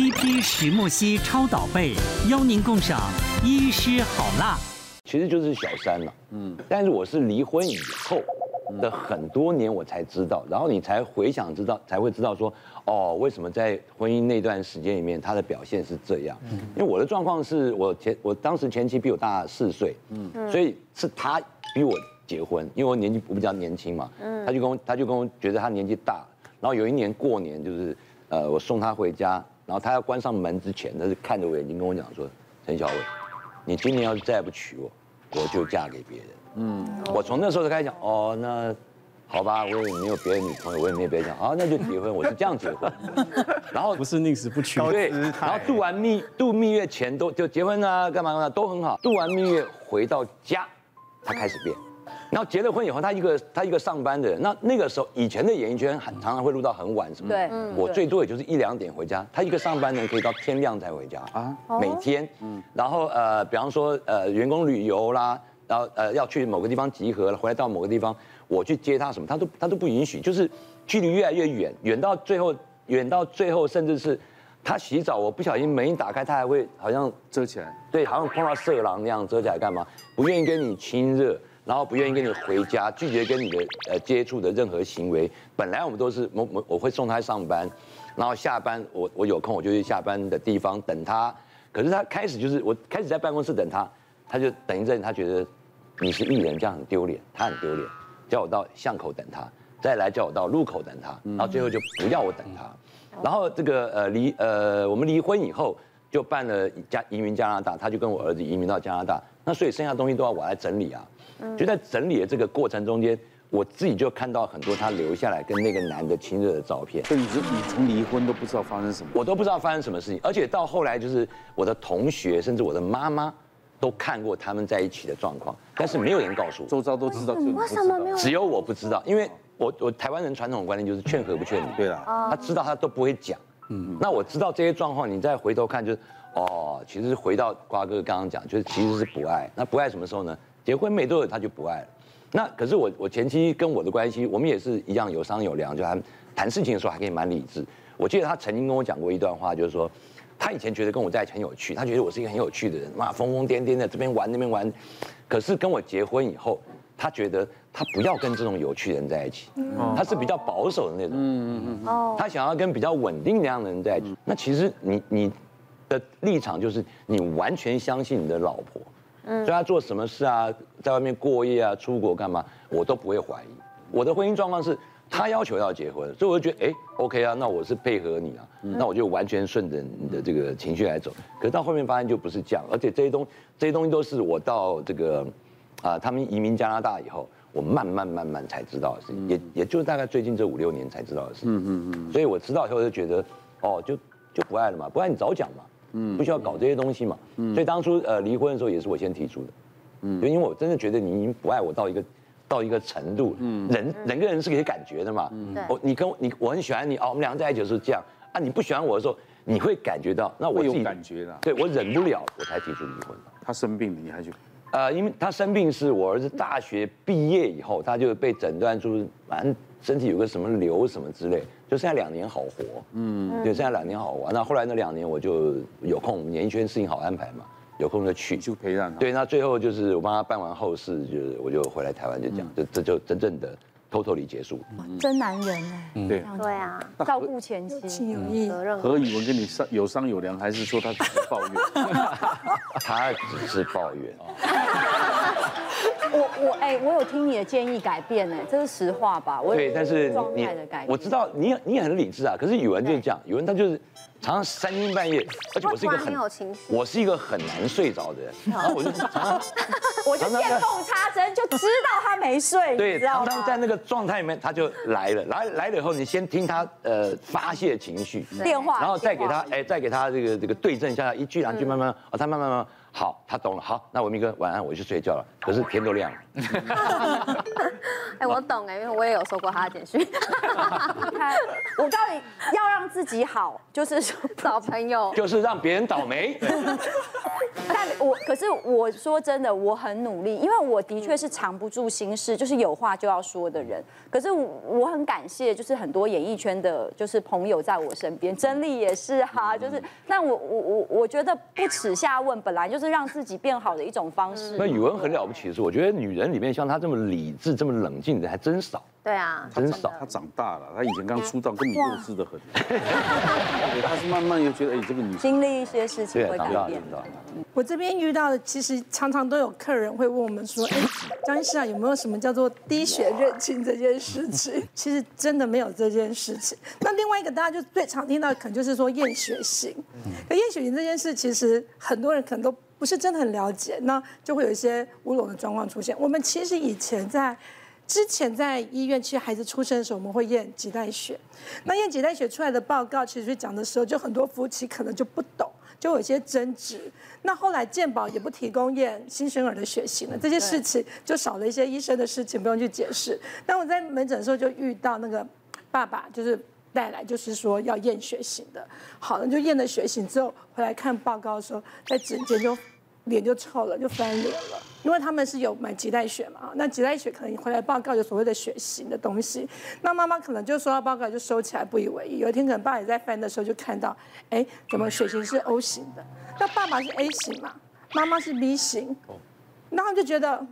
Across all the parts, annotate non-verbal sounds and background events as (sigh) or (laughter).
CP 石墨烯超导被，邀您共赏医师好辣。其实就是小三嘛，嗯，但是我是离婚以后的很多年我才知道，然后你才回想知道，才会知道说，哦，为什么在婚姻那段时间里面他的表现是这样？因为我的状况是我前我当时前妻比我大四岁，嗯，所以是他比我结婚，因为我年纪我比较年轻嘛，嗯，他就跟我他就跟我觉得他年纪大，然后有一年过年就是呃我送他回家，然后他要关上门之前，他是看着我眼睛跟我讲说，陈小伟，你今年要是再不娶我。我就嫁给别人。嗯，我从那时候就开始讲，哦，那好吧，我也没有别的女朋友，我也没有别的想，好，那就结婚。我是这样结婚。(laughs) 然后不是宁死不娶。对，然后度完蜜度蜜月前都就结婚啊，干嘛干嘛都很好。度完蜜月回到家，他开始变。然后结了婚以后，他一个他一个上班的人，那那个时候以前的演艺圈很常常会录到很晚什么的。对，我最多也就是一两点回家，他一个上班的人可以到天亮才回家啊，每天。嗯，然后呃，比方说呃员工旅游啦，然后呃要去某个地方集合了，回来到某个地方，我去接他什么，他都他都不允许，就是距离越来越远，远到最后远到最后，甚至是他洗澡，我不小心门一打开，他还会好像遮起来，对，好像碰到色狼那样遮起来干嘛？不愿意跟你亲热。然后不愿意跟你回家，拒绝跟你的呃接触的任何行为。本来我们都是我我我会送他上班，然后下班我我有空我就去下班的地方等他。可是他开始就是我开始在办公室等他，他就等一阵，他觉得你是艺人这样很丢脸，他很丢脸，叫我到巷口等他，再来叫我到路口等他，然后最后就不要我等他。然后这个呃离呃我们离婚以后就办了加移民加拿大，他就跟我儿子移民到加拿大，那所以剩下东西都要我来整理啊。就在整理的这个过程中间，我自己就看到很多他留下来跟那个男的亲热的照片。所以你你从离婚都不知道发生什么？我都不知道发生什么事情，而且到后来就是我的同学甚至我的妈妈都看过他们在一起的状况，但是没有人告诉我。周遭都知道，为什么没有？只有我不知道，因为我我台湾人传统的观念就是劝和不劝离。对了，他知道他都不会讲。嗯，那我知道这些状况，你再回头看就是，哦，其实是回到瓜哥刚刚讲，就是其实是不爱。那不爱什么时候呢？结婚没多久他就不爱了。那可是我我前妻跟我的关系，我们也是一样有商有量，就谈谈事情的时候还可以蛮理智。我记得他曾经跟我讲过一段话，就是说他以前觉得跟我在一起很有趣，他觉得我是一个很有趣的人，哇，疯疯癫癫的这边玩那边玩。可是跟我结婚以后，他觉得他不要跟这种有趣的人在一起，他是比较保守的那种，嗯嗯嗯，他想要跟比较稳定那样的人在一起。那其实你你的立场就是你完全相信你的老婆。所以他做什么事啊，在外面过夜啊，出国干嘛，我都不会怀疑。我的婚姻状况是，他要求要结婚，所以我就觉得，哎，OK 啊，那我是配合你啊，那我就完全顺着你的这个情绪来走。可是到后面发现就不是这样，而且这些东这些东西都是我到这个啊，他们移民加拿大以后，我慢慢慢慢才知道的事情，也也就是大概最近这五六年才知道的事情。嗯嗯嗯。所以我知道以后就觉得，哦，就就不爱了嘛，不爱你早讲嘛。嗯，不需要搞这些东西嘛。嗯，所以当初呃离婚的时候也是我先提出的。嗯，就因为我真的觉得你已经不爱我到一个到一个程度。嗯，人人跟人是可以感觉的嘛。嗯，我你跟我你我很喜欢你哦，我们两个在一起就是这样啊。你不喜欢我的时候，你会感觉到。那我自己有感觉的。对，我忍不了，我才提出离婚。他生病了，你还去？呃，因为他生病是我儿子大学毕业以后，他就被诊断出蛮身体有个什么瘤什么之类。就剩下两年好活，嗯，就剩下两年好活。那后来那两年我就有空，演艺圈事情好安排嘛，有空就去，就陪伴他。对，那最后就是我帮他办完后事，就是我就回来台湾就讲，就这就真正的 totally 结束。真男人哎，对对啊，照顾前妻，有义责任。何以文跟你商有商有量，还是说他只是抱怨？(laughs) 他只是抱怨。(laughs) 我我哎，我有听你的建议改变哎，这是实话吧？我对，但是你我知道你你也很理智啊。可是语文就是这样，语文他就是常常三更半夜，而且我是一个很我是一个很难睡着的人，然后我就常常 (laughs) 我就见缝插针就知道他没睡，对，常常在那个状态里面他就来了，来来了以后你先听他呃发泄情绪电话，然后再给他哎再给他这个这个对症下来一句两句慢慢哦他慢慢慢。好，他懂了。好，那文明哥晚安，我去睡觉了。可是天都亮了。(laughs) 哎，我懂哎，因为我也有收过他的简讯。我告诉你，要让自己好，就是找 (laughs) 朋友，就是让别人倒霉。(laughs) 但我可是我说真的，我很努力，因为我的确是藏不住心事，就是有话就要说的人。可是我很感谢，就是很多演艺圈的，就是朋友在我身边，真理也是哈，就是但我我我我觉得不耻下问，本来就是是让自己变好的一种方式。那语文很了不起的是，我觉得女人里面像她这么理智、这么冷静的还真少。对啊，真少。他长大了，他以前刚出道，跟你幼稚的很。他是慢慢又觉得，哎，这个女经历一些事情会改变。我这边遇到的，其实常常都有客人会问我们说，哎，张医师啊，有没有什么叫做滴血认亲这件事情？(laughs) 其实真的没有这件事情。那另外一个大家就最常听到，可能就是说验血型。可验血型这件事，其实很多人可能都不是真的很了解，那就会有一些乌龙的状况出现。我们其实以前在。之前在医院，其实孩子出生的时候，我们会验脐带血。那验脐带血出来的报告，其实讲的时候，就很多夫妻可能就不懂，就有些争执。那后来健保也不提供验新生儿的血型了，这些事情就少了一些医生的事情，不用去解释。但我在门诊的时候就遇到那个爸爸，就是带来，就是说要验血型的。好了，就验了血型之后回来看报告的时候，在诊间就。脸就臭了，就翻脸了，因为他们是有买脐带血嘛，那脐带血可能回来报告有所谓的血型的东西，那妈妈可能就收到报告就收起来不以为意，有一天可能爸也在翻的时候就看到，哎，怎么血型是 O 型的？那爸爸是 A 型嘛，妈妈是 B 型，那他就觉得。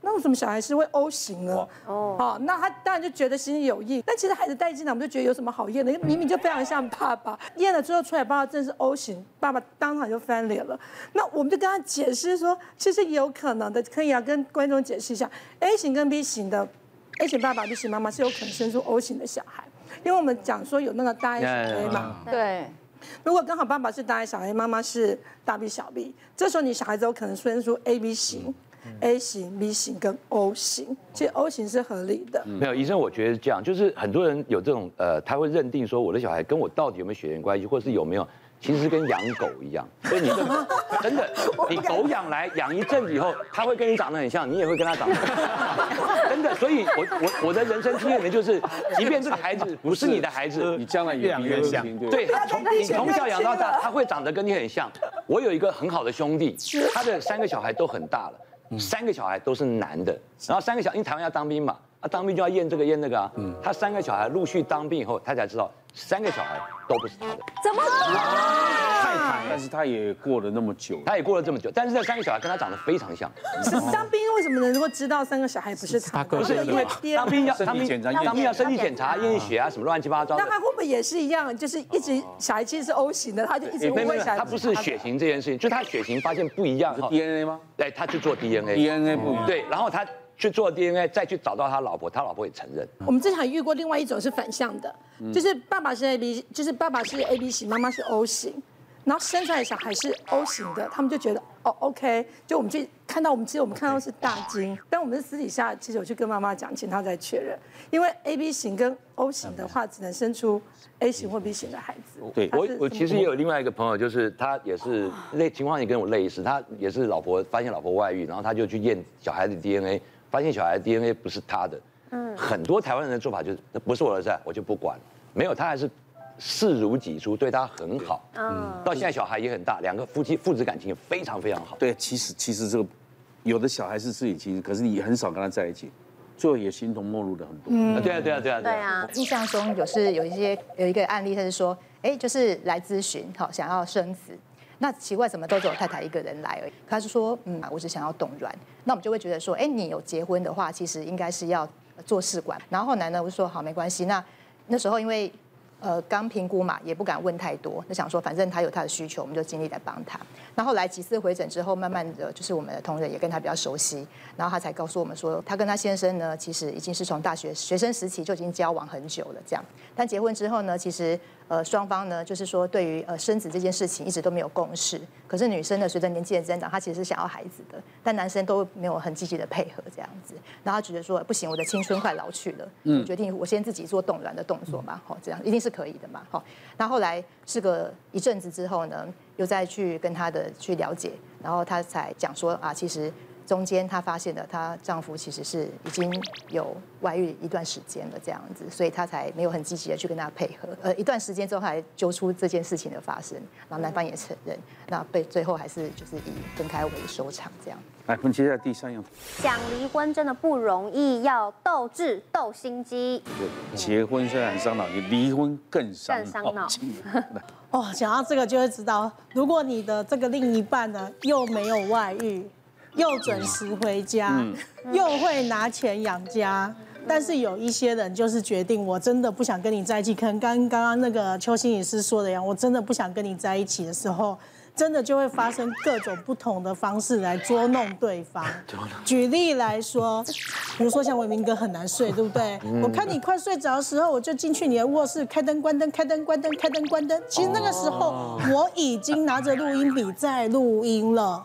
那为什么小孩是会 O 型呢？哦，好，那他当然就觉得心里有异。但其实孩子带进来，我们就觉得有什么好验的？因为明明就非常像爸爸，(laughs) 验了之后出来爸爸真是 O 型，爸爸当场就翻脸了。那我们就跟他解释说，其实有可能的，可以啊跟观众解释一下，A 型跟 B 型的，A 型爸爸、B 型妈妈是有可能生出 O 型的小孩，因为我们讲说有那个大 A 小 A 嘛。对。如果刚好爸爸是大 A 小 A，妈妈是大 B 小 B，这时候你小孩子有可能生出 A B 型。A 型、B 型跟 O 型，其实 O 型是合理的。没有医生，我觉得是这样，就是很多人有这种呃，他会认定说我的小孩跟我到底有没有血缘关系，或是有没有，其实是跟养狗一样。所以你 (laughs) 真的，你狗养来养一阵子以后，他会跟你长得很像，你也会跟他长得很像。真的，所以我我我的人生经验里面就是，即便这个孩子不是你的孩子，你将来也越像。对，他从你从小养到大，他会长得跟你很像。我有一个很好的兄弟，他的三个小孩都很大了。三个小孩都是男的，然后三个小，因为台湾要当兵嘛，啊当兵就要验这个验那个啊，他三个小孩陆续当兵以后，他才知道三个小孩都不是他的。怎么？太太，但是他也过了那么久，他也过了这么久，但是这三个小孩跟他长得非常像。当兵为什么能够知道三个小孩不是他？不是因为当兵要当兵当兵要身体检查验血啊什么乱七八糟。那他会不会也是一样，就是一直小孩其实是 O 型的，他就一直问小孩。他不是血型这件事情，就他血型发现不一样，DNA 吗？对，他去做 DNA，DNA 不一样。对，然后他。去做 DNA，再去找到他老婆，他老婆也承认。我们之前还遇过另外一种是反向的，就是爸爸是 AB，就是爸爸是 AB 型，妈妈是 O 型，然后生出来的小孩是 O 型的，他们就觉得哦 OK，就我们去看到我们其实我们看到是大金，但我们是私底下其实我去跟妈妈讲，请她再确认，因为 AB 型跟 O 型的话只能生出 A 型或 B 型的孩子。对我我其实也有另外一个朋友，就是他也是类情况也跟我类似，他也是老婆发现老婆外遇，然后他就去验小孩的 DNA。发现小孩的 DNA 不是他的，嗯，很多台湾人的做法就是，那不是我的事，我就不管。没有，他还是视如己出，对他很好。嗯，到现在小孩也很大，两个夫妻父子感情也非常非常好。对，其实其实这个有的小孩是自己亲，可是你很少跟他在一起，最后也形同陌路的很多。嗯，对啊，对啊，对啊。对啊，印象中有是有一些有一个案例，他是说，哎，就是来咨询，好，想要生子。那奇怪，怎么都只有太太一个人来而已？他是说，嗯，我只想要冻卵。那我们就会觉得说，哎，你有结婚的话，其实应该是要做试管。然后后来呢，我就说好，没关系。那那时候因为呃刚评估嘛，也不敢问太多，就想说反正他有他的需求，我们就尽力来帮他。然后来几次回诊之后，慢慢的就是我们的同仁也跟他比较熟悉，然后他才告诉我们说，他跟他先生呢，其实已经是从大学学生时期就已经交往很久了，这样。但结婚之后呢，其实呃，双方呢，就是说对于呃生子这件事情一直都没有共识。可是女生呢，随着年纪的增长，她其实是想要孩子的，但男生都没有很积极的配合这样子。然后他觉得说不行，我的青春快老去了，嗯，决定我先自己做冻卵的动作嘛，好，这样一定是可以的嘛，好。那后来事隔一阵子之后呢，又再去跟她的去了解，然后她才讲说啊，其实。中间她发现了，她丈夫其实是已经有外遇一段时间了，这样子，所以她才没有很积极的去跟他配合。呃，一段时间之后，还揪出这件事情的发生，然后男方也承认，那被最后还是就是以分开为收场，这样。来，我们接下来第三样，想离婚真的不容易，要斗智斗心机。结婚虽然很伤脑筋，离婚更伤更伤脑。哦，讲到这个就会知道，如果你的这个另一半呢又没有外遇。又准时回家，又会拿钱养家，但是有一些人就是决定，我真的不想跟你在一起。可能刚刚刚那个邱心理师说的一样，我真的不想跟你在一起的时候，真的就会发生各种不同的方式来捉弄对方。(laughs) 举例来说，比如说像伟明哥很难睡，对不对？我看你快睡着的时候，我就进去你的卧室，开灯关灯，开灯关灯，开灯关灯。其实那个时候我已经拿着录音笔在录音了。